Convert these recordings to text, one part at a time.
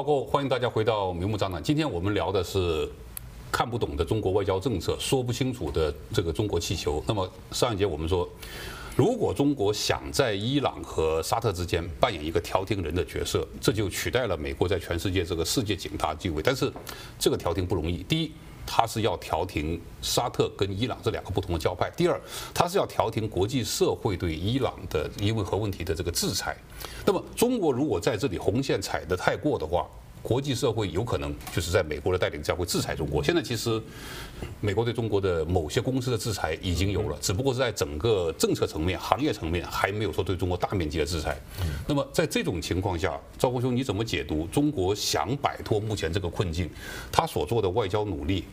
报告，欢迎大家回到明目张胆。今天我们聊的是看不懂的中国外交政策，说不清楚的这个中国气球。那么上一节我们说，如果中国想在伊朗和沙特之间扮演一个调停人的角色，这就取代了美国在全世界这个世界警察地位。但是这个调停不容易。第一。他是要调停沙特跟伊朗这两个不同的教派。第二，他是要调停国际社会对伊朗的因为核问题的这个制裁。那么，中国如果在这里红线踩得太过的话，国际社会有可能就是在美国的带领下会制裁中国。现在其实，美国对中国的某些公司的制裁已经有了，只不过是在整个政策层面、行业层面还没有说对中国大面积的制裁。那么在这种情况下，赵国兄你怎么解读中国想摆脱目前这个困境，他所做的外交努力？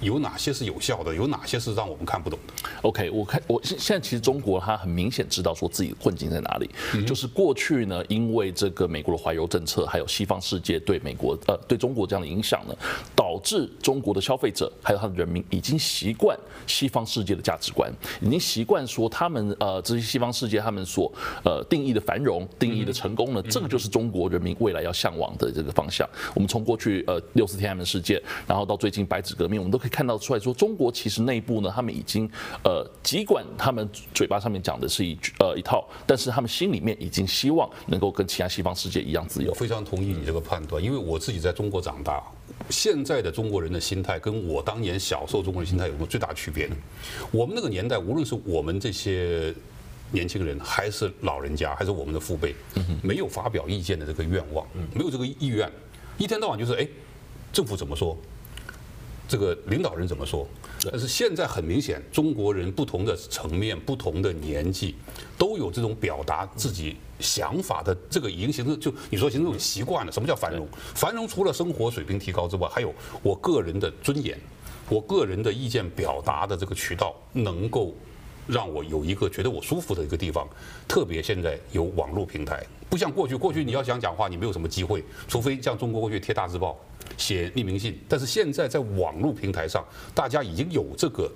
有哪些是有效的？有哪些是让我们看不懂的？OK，我看我现现在其实中国它很明显知道说自己的困境在哪里，嗯、就是过去呢，因为这个美国的怀柔政策，还有西方世界对美国呃对中国这样的影响呢，导致中国的消费者还有他的人民已经习惯西方世界的价值观，已经习惯说他们呃这些西方世界他们所呃定义的繁荣、定义的成功呢，这个就是中国人民未来要向往的这个方向。我们从过去呃六四天安门事件，然后到最近白纸革命，我们都可以。看到出来说，中国其实内部呢，他们已经呃，尽管他们嘴巴上面讲的是一句呃一套，但是他们心里面已经希望能够跟其他西方世界一样自由。非常同意你这个判断，因为我自己在中国长大，现在的中国人的心态跟我当年小时候中国人心态有个最大区别呢？我们那个年代，无论是我们这些年轻人，还是老人家，还是我们的父辈，没有发表意见的这个愿望，没有这个意愿，一天到晚就是哎，政府怎么说？这个领导人怎么说？但是现在很明显，中国人不同的层面、不同的年纪，都有这种表达自己想法的这个已经形成，就你说形成这种习惯了。什么叫繁荣？繁荣除了生活水平提高之外，还有我个人的尊严，我个人的意见表达的这个渠道，能够让我有一个觉得我舒服的一个地方。特别现在有网络平台，不像过去，过去你要想讲话，你没有什么机会，除非像中国过去贴大字报。写匿名信，但是现在在网络平台上，大家已经有这个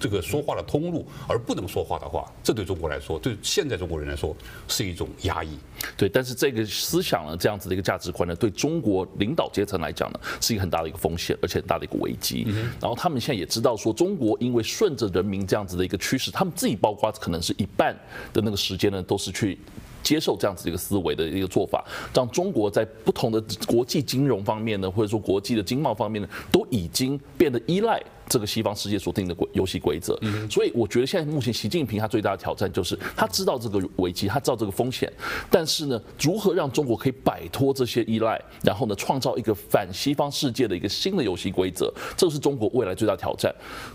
这个说话的通路，而不能说话的话，这对中国来说，对现在中国人来说是一种压抑。对，但是这个思想呢，这样子的一个价值观呢，对中国领导阶层来讲呢，是一个很大的一个风险，而且很大的一个危机。然后他们现在也知道说，中国因为顺着人民这样子的一个趋势，他们自己包括可能是一半的那个时间呢，都是去。接受这样子一个思维的一个做法，让中国在不同的国际金融方面呢，或者说国际的经贸方面呢，都已经变得依赖这个西方世界所定的规游戏规则。所以我觉得现在目前习近平他最大的挑战就是他知道这个危机，他知道这个风险，但是呢，如何让中国可以摆脱这些依赖，然后呢，创造一个反西方世界的一个新的游戏规则，这是中国未来最大挑战。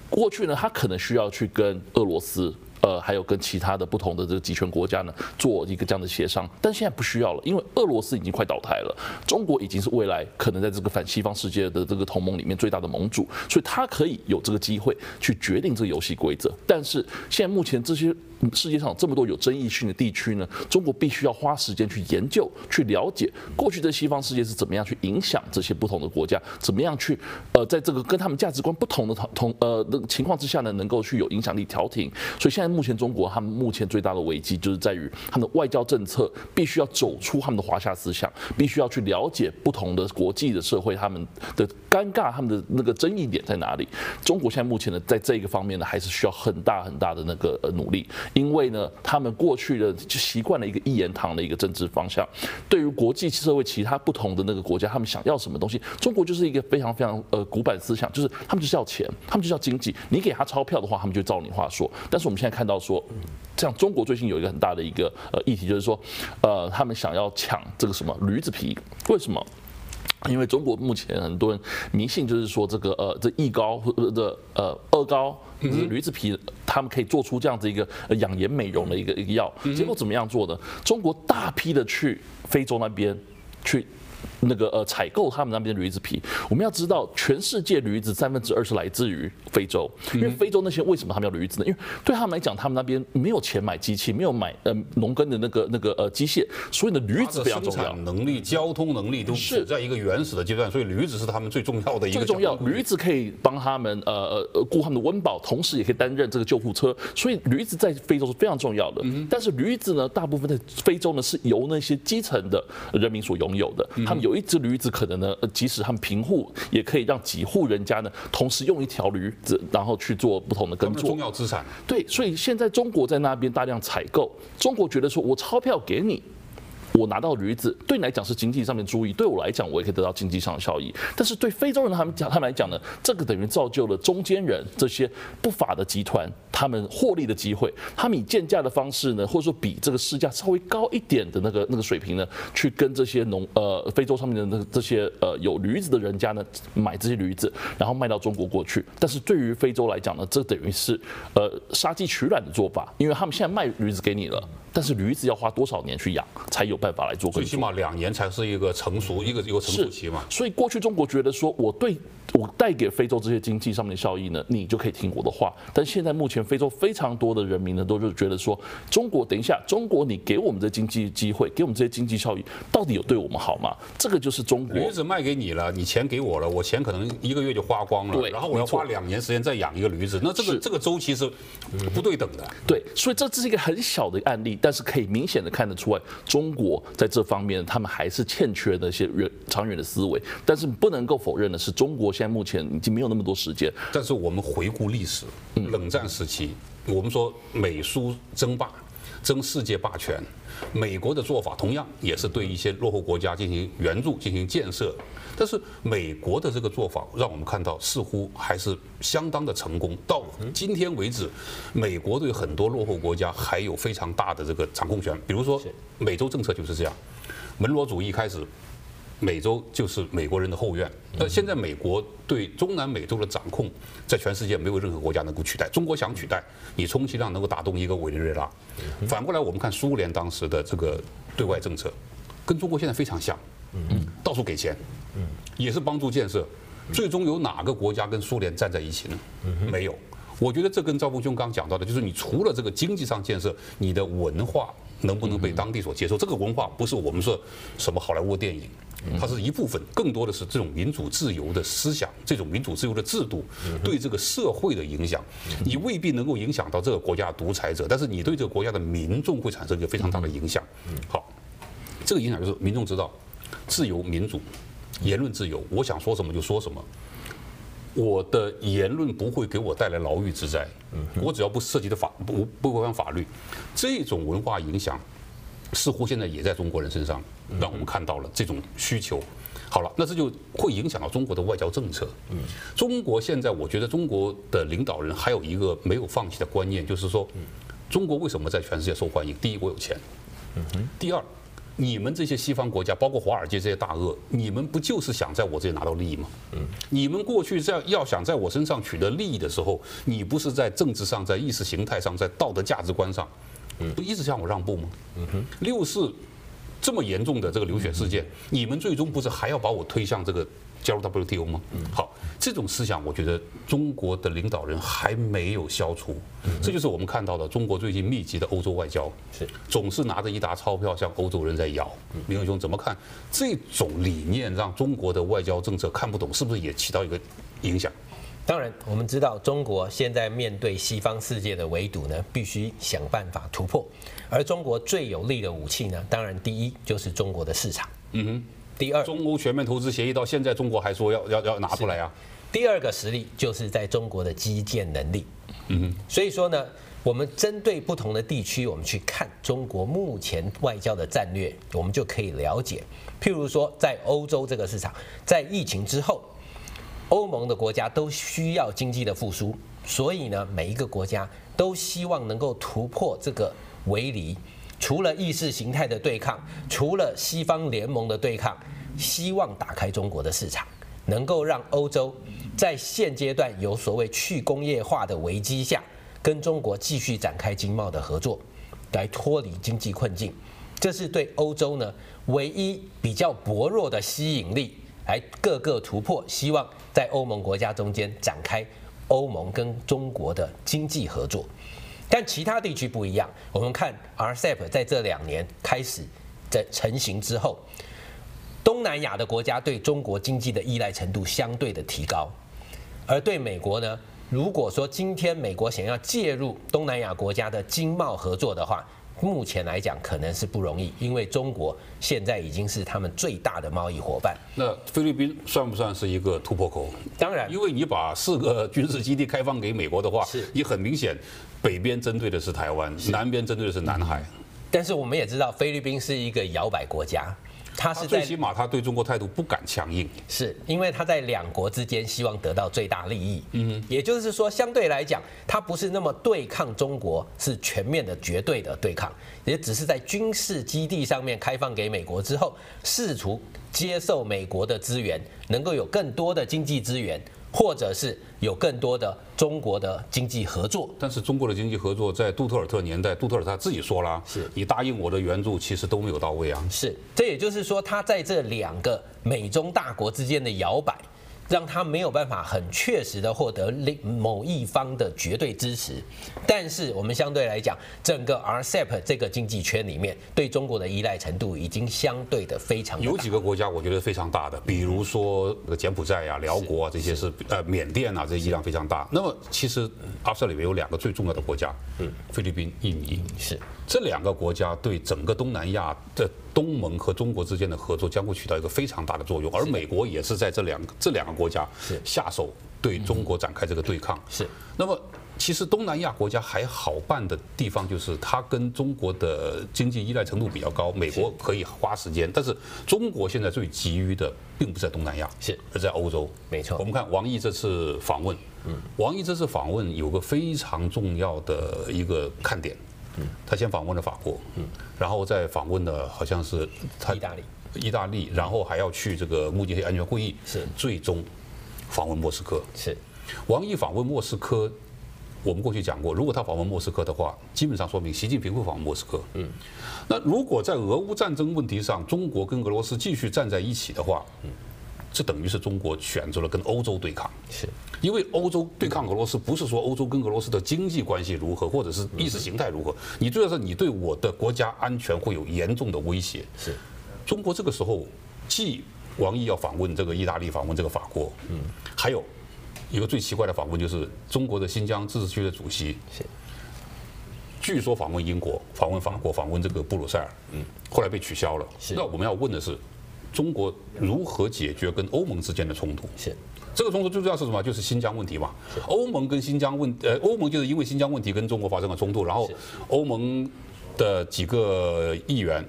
过去呢，他可能需要去跟俄罗斯。呃，还有跟其他的不同的这个集权国家呢，做一个这样的协商，但现在不需要了，因为俄罗斯已经快倒台了，中国已经是未来可能在这个反西方世界的这个同盟里面最大的盟主，所以他可以有这个机会去决定这个游戏规则。但是现在目前这些世界上这么多有争议性的地区呢，中国必须要花时间去研究、去了解过去的西方世界是怎么样去影响这些不同的国家，怎么样去呃，在这个跟他们价值观不同的同呃的情况之下呢，能够去有影响力调停。所以现在。目前中国他们目前最大的危机就是在于他们的外交政策必须要走出他们的华夏思想，必须要去了解不同的国际的社会他们的尴尬，他们的那个争议点在哪里。中国现在目前呢，在这个方面呢，还是需要很大很大的那个呃努力，因为呢，他们过去的就习惯了一个一言堂的一个政治方向。对于国际社会其他不同的那个国家，他们想要什么东西，中国就是一个非常非常呃古板思想，就是他们就是要钱，他们就是要经济，你给他钞票的话，他们就照你话说。但是我们现在看。到说，像中国最近有一个很大的一个呃议题，就是说，呃，他们想要抢这个什么驴子皮？为什么？因为中国目前很多人迷信，就是说这个呃这一高或者呃二高，就是驴子皮，他们可以做出这样子一个养颜美容的一个一个药。结果怎么样做的？中国大批的去非洲那边去。那个呃采购他们那边的驴子皮。我们要知道，全世界驴子三分之二是来自于非洲，因为非洲那些为什么他们要驴子呢？因为对他们来讲，他们那边没有钱买机器，没有买呃农耕的那个那个呃机械，所以呢驴子非常重要。能力、交通能力都是在一个原始的阶段，所以驴子是他们最重要的一个。最重要，驴子可以帮他们呃呃顾他们的温饱，同时也可以担任这个救护车，所以驴子在非洲是非常重要的。但是驴子呢，大部分在非洲呢是由那些基层的人民所拥有的。他们有一只驴子，可能呢，即使他们贫户，也可以让几户人家呢同时用一条驴子，然后去做不同的耕作。重要资产。对，所以现在中国在那边大量采购，中国觉得说我钞票给你。我拿到驴子，对你来讲是经济上面注意，对我来讲我也可以得到经济上的效益。但是对非洲人他们讲，他们来讲呢，这个等于造就了中间人这些不法的集团他们获利的机会。他们以贱价的方式呢，或者说比这个市价稍微高一点的那个那个水平呢，去跟这些农呃非洲上面的那这些呃有驴子的人家呢买这些驴子，然后卖到中国过去。但是对于非洲来讲呢，这等于是呃杀鸡取卵的做法，因为他们现在卖驴子给你了。但是驴子要花多少年去养，才有办法来做？最起码两年才是一个成熟，一个一个成熟期嘛。所以过去中国觉得说，我对我带给非洲这些经济上面的效益呢，你就可以听我的话。但现在目前非洲非常多的人民呢，都是觉得说，中国等一下，中国你给我们这经济机会，给我们这些经济效益，到底有对我们好吗？这个就是中国。驴子卖给你了，你钱给我了，我钱可能一个月就花光了，对，然后我要花两年时间再养一个驴子，那这个这个周期是不对等的。对，所以这这是一个很小的案例，但是可以明显的看得出来，中国在这方面他们还是欠缺那些远长远的思维。但是不能够否认的是，中国现在目前已经没有那么多时间。但是我们回顾历史，冷战时期，我们说美苏争霸，争世界霸权，美国的做法同样也是对一些落后国家进行援助、进行建设。但是美国的这个做法，让我们看到似乎还是相当的成功。到今天为止，美国对很多落后国家还有非常大的这个掌控权。比如说，美洲政策就是这样，门罗主义开始，美洲就是美国人的后院。那现在美国对中南美洲的掌控，在全世界没有任何国家能够取代。中国想取代，你充其量能够打动一个委内瑞拉。反过来，我们看苏联当时的这个对外政策，跟中国现在非常像，到处给钱。也是帮助建设，最终有哪个国家跟苏联站在一起呢？没有。我觉得这跟赵峰兄刚讲到的，就是你除了这个经济上建设，你的文化能不能被当地所接受？这个文化不是我们说什么好莱坞电影，它是一部分，更多的是这种民主自由的思想，这种民主自由的制度对这个社会的影响。你未必能够影响到这个国家独裁者，但是你对这个国家的民众会产生一个非常大的影响。好，这个影响就是民众知道自由民主。言论自由，我想说什么就说什么。我的言论不会给我带来牢狱之灾。我只要不涉及的法不不违反法律，这种文化影响似乎现在也在中国人身上，让我们看到了这种需求。好了，那这就会影响到中国的外交政策。中国现在，我觉得中国的领导人还有一个没有放弃的观念，就是说，中国为什么在全世界受欢迎？第一，我有钱。第二。你们这些西方国家，包括华尔街这些大鳄，你们不就是想在我这里拿到利益吗？嗯，你们过去在要想在我身上取得利益的时候，你不是在政治上、在意识形态上、在道德价值观上，不一直向我让步吗？嗯哼，六四这么严重的这个流血事件，你们最终不是还要把我推向这个？加入 WTO 吗？好，这种思想我觉得中国的领导人还没有消除，这就是我们看到的中国最近密集的欧洲外交，是总是拿着一沓钞票向欧洲人在要。明勇兄怎么看这种理念，让中国的外交政策看不懂，是不是也起到一个影响？当然，我们知道中国现在面对西方世界的围堵呢，必须想办法突破，而中国最有力的武器呢，当然第一就是中国的市场。嗯哼。第二，中欧全面投资协议到现在，中国还说要要要拿出来啊。第二个实力就是在中国的基建能力。嗯哼。所以说呢，我们针对不同的地区，我们去看中国目前外交的战略，我们就可以了解。譬如说，在欧洲这个市场，在疫情之后，欧盟的国家都需要经济的复苏，所以呢，每一个国家都希望能够突破这个围篱。除了意识形态的对抗，除了西方联盟的对抗，希望打开中国的市场，能够让欧洲在现阶段有所谓去工业化的危机下，跟中国继续展开经贸的合作，来脱离经济困境。这是对欧洲呢唯一比较薄弱的吸引力，来各个突破，希望在欧盟国家中间展开欧盟跟中国的经济合作。但其他地区不一样，我们看 RCEP 在这两年开始在成型之后，东南亚的国家对中国经济的依赖程度相对的提高，而对美国呢，如果说今天美国想要介入东南亚国家的经贸合作的话，目前来讲可能是不容易，因为中国现在已经是他们最大的贸易伙伴。那菲律宾算不算是一个突破口？当然，因为你把四个军事基地开放给美国的话，你很明显。北边针对的是台湾，南边针对的是南海。但是我们也知道，菲律宾是一个摇摆国家，它是最起码他对中国态度不敢强硬，是因为他在两国之间希望得到最大利益。嗯，也就是说，相对来讲，他不是那么对抗中国，是全面的、绝对的对抗，也只是在军事基地上面开放给美国之后，试图接受美国的资源，能够有更多的经济资源。或者是有更多的中国的经济合作，但是中国的经济合作在杜特尔特年代，杜特尔特他自己说了，是你答应我的援助，其实都没有到位啊。是，这也就是说，他在这两个美中大国之间的摇摆。让他没有办法很确实的获得另某一方的绝对支持，但是我们相对来讲，整个 RCEP 这个经济圈里面对中国的依赖程度已经相对的非常大。有几个国家我觉得非常大的，比如说柬埔寨啊、辽国啊这些是呃缅甸啊，这些依赖非常大。那么其实 RCEP 里面有两个最重要的国家，嗯，菲律宾、印尼是。这两个国家对整个东南亚的东盟和中国之间的合作将会起到一个非常大的作用，而美国也是在这两个这两个国家下手对中国展开这个对抗。是。那么，其实东南亚国家还好办的地方就是它跟中国的经济依赖程度比较高，美国可以花时间。但是中国现在最急于的并不在东南亚，是而在欧洲。没错。我们看王毅这次访问，嗯，王毅这次访问有个非常重要的一个看点。他先访问了法国，然后再访问了好像是他意大利，意大利，然后还要去这个慕尼黑安全会议，是最终访问莫斯科。是王毅访问莫斯科，我们过去讲过，如果他访问莫斯科的话，基本上说明习近平会访问莫斯科。嗯，那如果在俄乌战争问题上，中国跟俄罗斯继续站在一起的话，嗯。这等于是中国选择了跟欧洲对抗，是因为欧洲对抗俄罗斯，不是说欧洲跟俄罗斯的经济关系如何，或者是意识形态如何，你主要是你对我的国家安全会有严重的威胁。是，中国这个时候，既王毅要访问这个意大利，访问这个法国，嗯，还有一个最奇怪的访问就是中国的新疆自治区的主席，是，据说访问英国，访问法国，访问这个布鲁塞尔，嗯，后来被取消了。是，那我们要问的是。中国如何解决跟欧盟之间的冲突？是这个冲突最重要是什么？就是新疆问题嘛。欧盟跟新疆问，呃，欧盟就是因为新疆问题跟中国发生了冲突，然后欧盟的几个议员，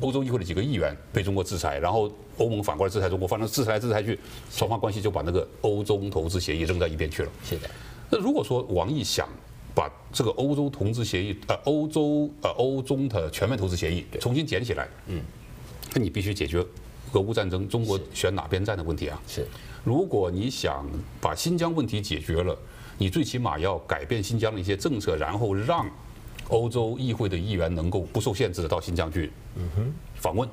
欧洲议会的几个议员被中国制裁，然后欧盟反过来制裁中国，反正制裁制裁去，双方关系就把那个欧中投资协议扔在一边去了。是的。那如果说王毅想把这个欧洲投资协议，呃，欧洲呃欧中的全面投资协议重新捡起来，嗯，那你必须解决。俄乌战争，中国选哪边站的问题啊？是，如果你想把新疆问题解决了，你最起码要改变新疆的一些政策，然后让欧洲议会的议员能够不受限制的到新疆去访问。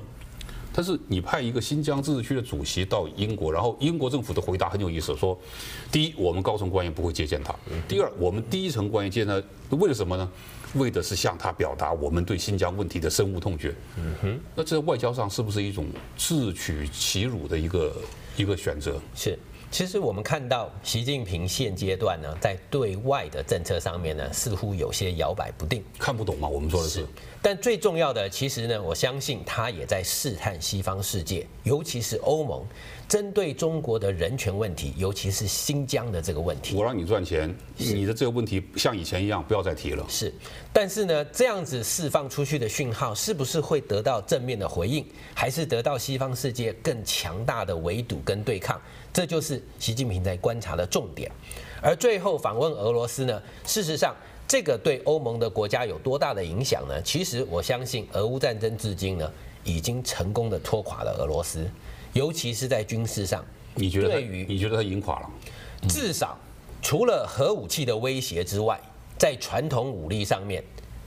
但是你派一个新疆自治区的主席到英国，然后英国政府的回答很有意思，说：第一，我们高层官员不会接见他；第二，我们第一层官员接见他，为了什么呢？为的是向他表达我们对新疆问题的深恶痛绝。嗯哼，那这在外交上是不是一种自取其辱的一个一个选择？是。其实我们看到习近平现阶段呢，在对外的政策上面呢，似乎有些摇摆不定，看不懂吗？我们说的是。是。但最重要的，其实呢，我相信他也在试探西方世界，尤其是欧盟。针对中国的人权问题，尤其是新疆的这个问题，我让你赚钱，你的这个问题像以前一样，不要再提了。是，但是呢，这样子释放出去的讯号，是不是会得到正面的回应，还是得到西方世界更强大的围堵跟对抗？这就是习近平在观察的重点。而最后访问俄罗斯呢，事实上，这个对欧盟的国家有多大的影响呢？其实我相信，俄乌战争至今呢，已经成功的拖垮了俄罗斯。尤其是在军事上，你觉得对于你觉得他已经垮了？至少除了核武器的威胁之外，在传统武力上面，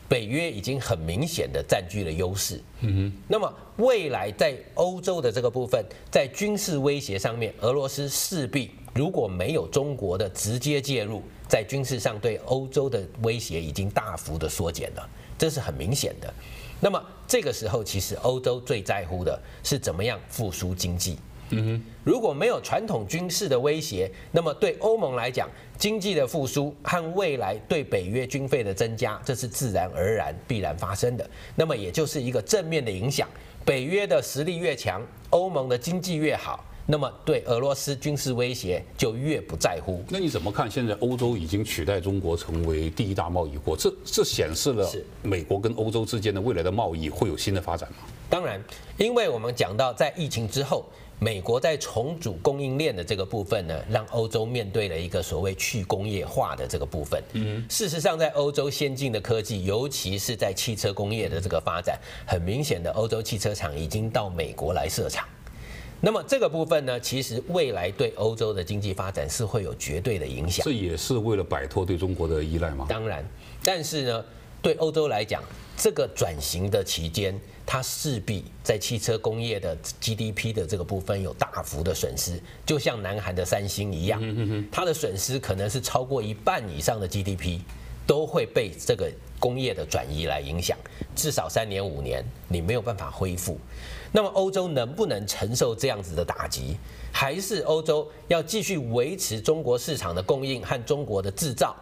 北约已经很明显的占据了优势。嗯哼。那么未来在欧洲的这个部分，在军事威胁上面，俄罗斯势必如果没有中国的直接介入，在军事上对欧洲的威胁已经大幅的缩减了，这是很明显的。那么这个时候，其实欧洲最在乎的是怎么样复苏经济。嗯哼，如果没有传统军事的威胁，那么对欧盟来讲，经济的复苏和未来对北约军费的增加，这是自然而然必然发生的。那么也就是一个正面的影响，北约的实力越强，欧盟的经济越好，那么对俄罗斯军事威胁就越不在乎。那你怎么看？现在欧洲已经取代中国成为第一大贸易国，这这显示了美国跟欧洲之间的未来的贸易会有新的发展吗？当然，因为我们讲到在疫情之后。美国在重组供应链的这个部分呢，让欧洲面对了一个所谓去工业化的这个部分。嗯，事实上，在欧洲先进的科技，尤其是在汽车工业的这个发展，很明显的，欧洲汽车厂已经到美国来设厂。那么这个部分呢，其实未来对欧洲的经济发展是会有绝对的影响。这也是为了摆脱对中国的依赖吗？当然，但是呢，对欧洲来讲，这个转型的期间。它势必在汽车工业的 GDP 的这个部分有大幅的损失，就像南韩的三星一样，它的损失可能是超过一半以上的 GDP 都会被这个工业的转移来影响，至少三年五年你没有办法恢复。那么欧洲能不能承受这样子的打击？还是欧洲要继续维持中国市场的供应和中国的制造？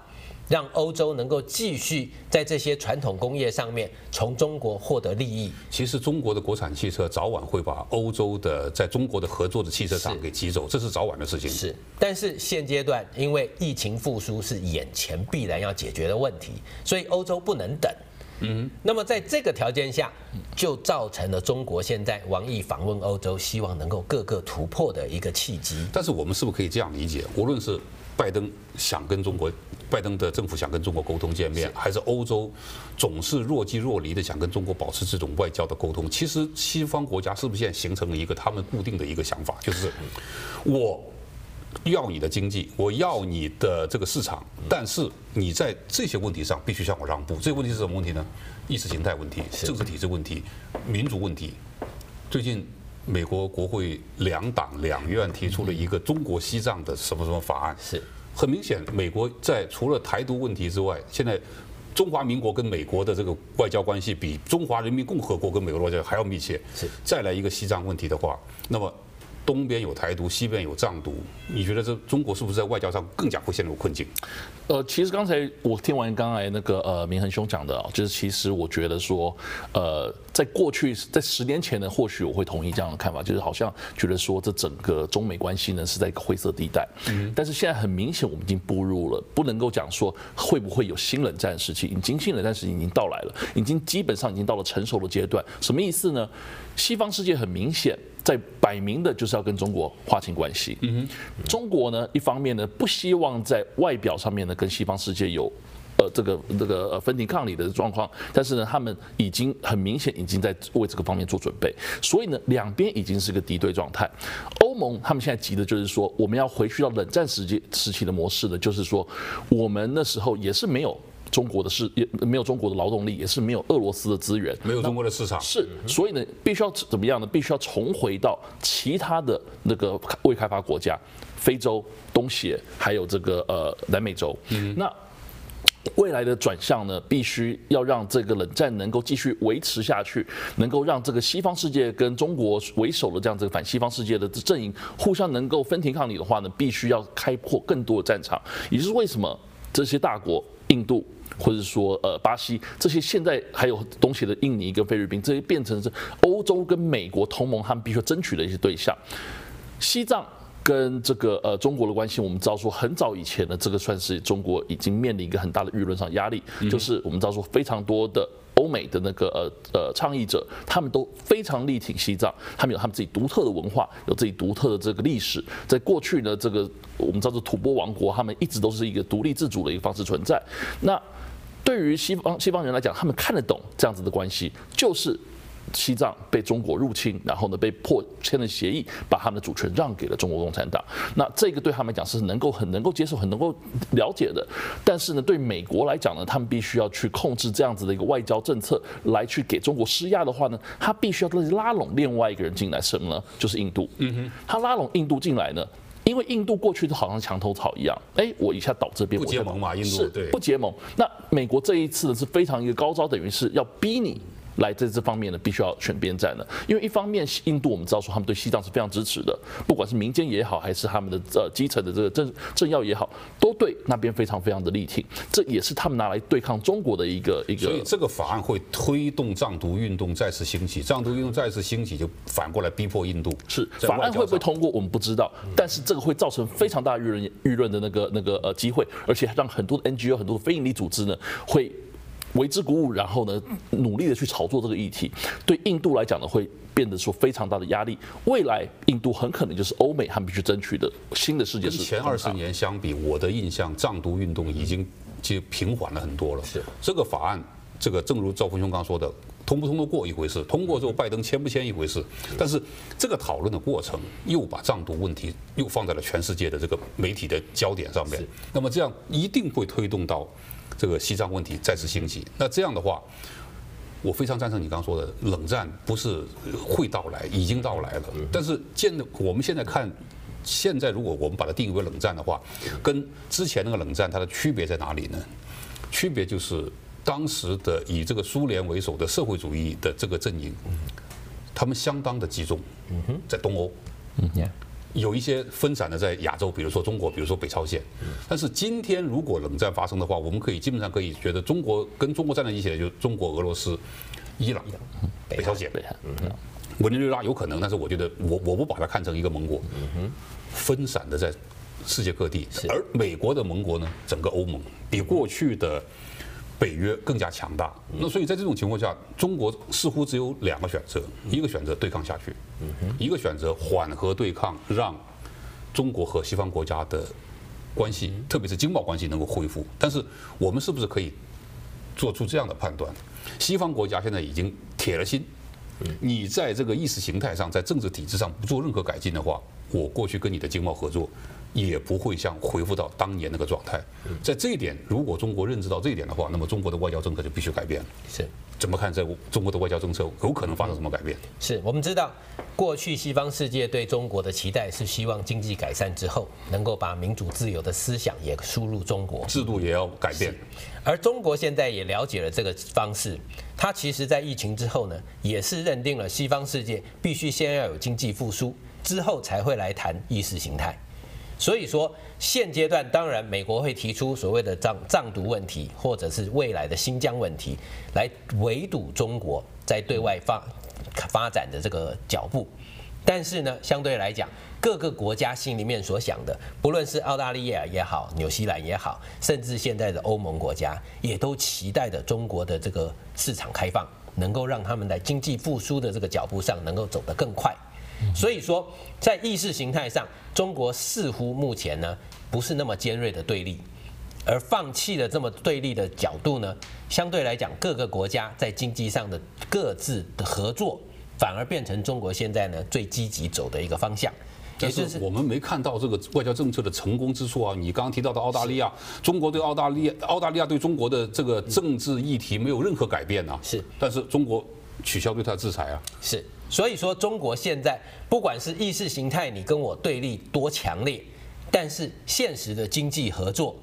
让欧洲能够继续在这些传统工业上面从中国获得利益。其实中国的国产汽车早晚会把欧洲的在中国的合作的汽车厂给挤走，这是早晚的事情。是，但是现阶段因为疫情复苏是眼前必然要解决的问题，所以欧洲不能等。嗯，那么在这个条件下，就造成了中国现在王毅访问欧洲，希望能够各个突破的一个契机。但是我们是不是可以这样理解？无论是拜登想跟中国，拜登的政府想跟中国沟通见面，还是欧洲总是若即若离的想跟中国保持这种外交的沟通，其实西方国家是不是现在形成了一个他们固定的一个想法，就是我要你的经济，我要你的这个市场，但是你在这些问题上必须向我让步。这个问题是什么问题呢？意识形态问题、政治体制问题、民主问题。最近。美国国会两党两院提出了一个中国西藏的什么什么法案，是很明显，美国在除了台独问题之外，现在中华民国跟美国的这个外交关系比中华人民共和国跟美国外交还要密切。是再来一个西藏问题的话，那么。东边有台独，西边有藏独，你觉得这中国是不是在外交上更加会陷入困境？呃，其实刚才我听完刚才那个呃明恒兄讲的啊，就是其实我觉得说，呃，在过去在十年前呢，或许我会同意这样的看法，就是好像觉得说这整个中美关系呢是在一个灰色地带。嗯。但是现在很明显，我们已经步入了，不能够讲说会不会有新冷战时期，已经新冷战时期已经到来了，已经基本上已经到了成熟的阶段。什么意思呢？西方世界很明显。在摆明的就是要跟中国划清关系。嗯，中国呢，一方面呢不希望在外表上面呢跟西方世界有，呃，这个这个呃分庭抗礼的状况，但是呢，他们已经很明显已经在为这个方面做准备，所以呢，两边已经是个敌对状态。欧盟他们现在急的就是说，我们要回去到冷战时期时期的模式呢，就是说，我们那时候也是没有。中国的市也没有中国的劳动力，也是没有俄罗斯的资源，没有中国的市场，是，所以呢，必须要怎么样呢？必须要重回到其他的那个未开发国家，非洲、东协，还有这个呃南美洲。嗯，那未来的转向呢，必须要让这个冷战能够继续维持下去，能够让这个西方世界跟中国为首的这样子反西方世界的阵营互相能够分庭抗礼的话呢，必须要开拓更多的战场。也就是为什么这些大国，印度。或者说，呃，巴西这些现在还有东西的印尼跟菲律宾，这些变成是欧洲跟美国同盟，他们必须要争取的一些对象。西藏跟这个呃中国的关系，我们知道说很早以前呢，这个算是中国已经面临一个很大的舆论上压力，就是我们知道说非常多的欧美的那个呃呃倡议者，他们都非常力挺西藏，他们有他们自己独特的文化，有自己独特的这个历史。在过去呢，这个我们知道是吐蕃王国，他们一直都是一个独立自主的一个方式存在。那对于西方西方人来讲，他们看得懂这样子的关系，就是西藏被中国入侵，然后呢被迫签了协议，把他们的主权让给了中国共产党。那这个对他们来讲是能够很能够接受、很能够了解的。但是呢，对美国来讲呢，他们必须要去控制这样子的一个外交政策，来去给中国施压的话呢，他必须要拉拢另外一个人进来，什么呢？就是印度。嗯哼，他拉拢印度进来呢，因为印度过去都好像墙头草一样，哎，我一下倒这边，不结盟嘛，印度对，不结盟。那美国这一次呢是非常一个高招，等于是要逼你。来在这方面呢，必须要选边站的，因为一方面印度我们知道说他们对西藏是非常支持的，不管是民间也好，还是他们的呃基层的这个政政要也好，都对那边非常非常的力挺，这也是他们拿来对抗中国的一个一个。所以这个法案会推动藏独运动再次兴起，藏独运动再次兴起就反过来逼迫印度。是法案会不会通过我们不知道，但是这个会造成非常大舆论舆论的那个那个呃机会，而且让很多的 NGO 很多的非营利组织呢会。为之鼓舞，然后呢，努力的去炒作这个议题，对印度来讲呢，会变得说非常大的压力。未来印度很可能就是欧美他们必须争取的新的世界。跟前二十年相比，我的印象，藏独运动已经其实平缓了很多了。是这个法案，这个正如赵峰兄刚说的，通不通得过一回事，通过之后拜登签不签一回事。但是这个讨论的过程，又把藏独问题又放在了全世界的这个媒体的焦点上面。那么这样一定会推动到。这个西藏问题再次兴起，那这样的话，我非常赞成你刚刚说的，冷战不是会到来，已经到来了。但是见我们现在看，现在如果我们把它定义为冷战的话，跟之前那个冷战它的区别在哪里呢？区别就是当时的以这个苏联为首的社会主义的这个阵营，他们相当的集中，在东欧。有一些分散的在亚洲，比如说中国，比如说北朝鲜。但是今天如果冷战发生的话，我们可以基本上可以觉得中国跟中国站在一起的就是中国、俄罗斯、伊朗、北朝鲜。委内瑞拉有可能，但是我觉得我我不把它看成一个盟国。分散的在世界各地，而美国的盟国呢，整个欧盟比过去的。北约更加强大，那所以在这种情况下，中国似乎只有两个选择：一个选择对抗下去，一个选择缓和对抗，让中国和西方国家的关系，特别是经贸关系能够恢复。但是我们是不是可以做出这样的判断？西方国家现在已经铁了心，你在这个意识形态上，在政治体制上不做任何改进的话，我过去跟你的经贸合作。也不会像恢复到当年那个状态。在这一点，如果中国认知到这一点的话，那么中国的外交政策就必须改变。是，怎么看在中国的外交政策有可能发生什么改变？是我们知道，过去西方世界对中国的期待是希望经济改善之后，能够把民主自由的思想也输入中国，制度也要改变。而中国现在也了解了这个方式，它其实在疫情之后呢，也是认定了西方世界必须先要有经济复苏，之后才会来谈意识形态。所以说，现阶段当然美国会提出所谓的藏藏独问题，或者是未来的新疆问题，来围堵中国在对外发发展的这个脚步。但是呢，相对来讲，各个国家心里面所想的，不论是澳大利亚也好，纽西兰也好，甚至现在的欧盟国家，也都期待着中国的这个市场开放，能够让他们在经济复苏的这个脚步上能够走得更快。所以说，在意识形态上，中国似乎目前呢不是那么尖锐的对立，而放弃了这么对立的角度呢，相对来讲，各个国家在经济上的各自的合作，反而变成中国现在呢最积极走的一个方向。但是我们没看到这个外交政策的成功之处啊！你刚刚提到的澳大利亚，中国对澳大利亚，澳大利亚对中国的这个政治议题没有任何改变呐。是，但是中国取消对它的制裁啊。是。所以说，中国现在不管是意识形态，你跟我对立多强烈，但是现实的经济合作，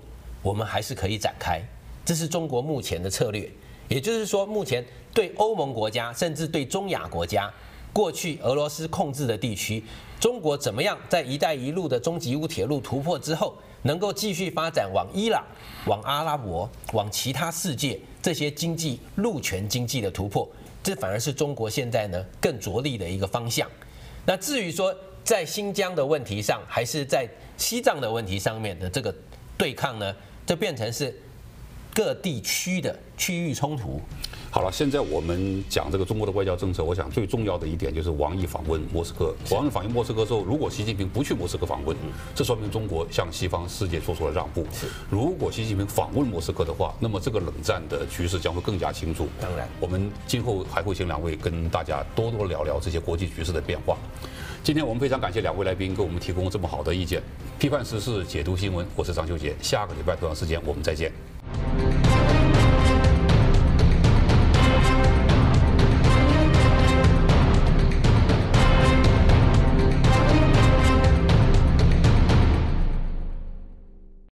我们还是可以展开。这是中国目前的策略。也就是说，目前对欧盟国家，甚至对中亚国家，过去俄罗斯控制的地区，中国怎么样在“一带一路”的中吉乌铁路突破之后，能够继续发展往伊朗、往阿拉伯、往其他世界这些经济陆权经济的突破。这反而是中国现在呢更着力的一个方向。那至于说在新疆的问题上，还是在西藏的问题上面的这个对抗呢，就变成是各地区的区域冲突。好了，现在我们讲这个中国的外交政策，我想最重要的一点就是王毅访问莫斯科。王毅访问莫斯科之后，如果习近平不去莫斯科访问，这说明中国向西方世界做出了让步。如果习近平访问莫斯科的话，那么这个冷战的局势将会更加清楚。当然，我们今后还会请两位跟大家多多聊聊这些国际局势的变化。今天我们非常感谢两位来宾给我们提供这么好的意见，批判时事，解读新闻。我是张秀杰，下个礼拜同样时间我们再见。Thank you.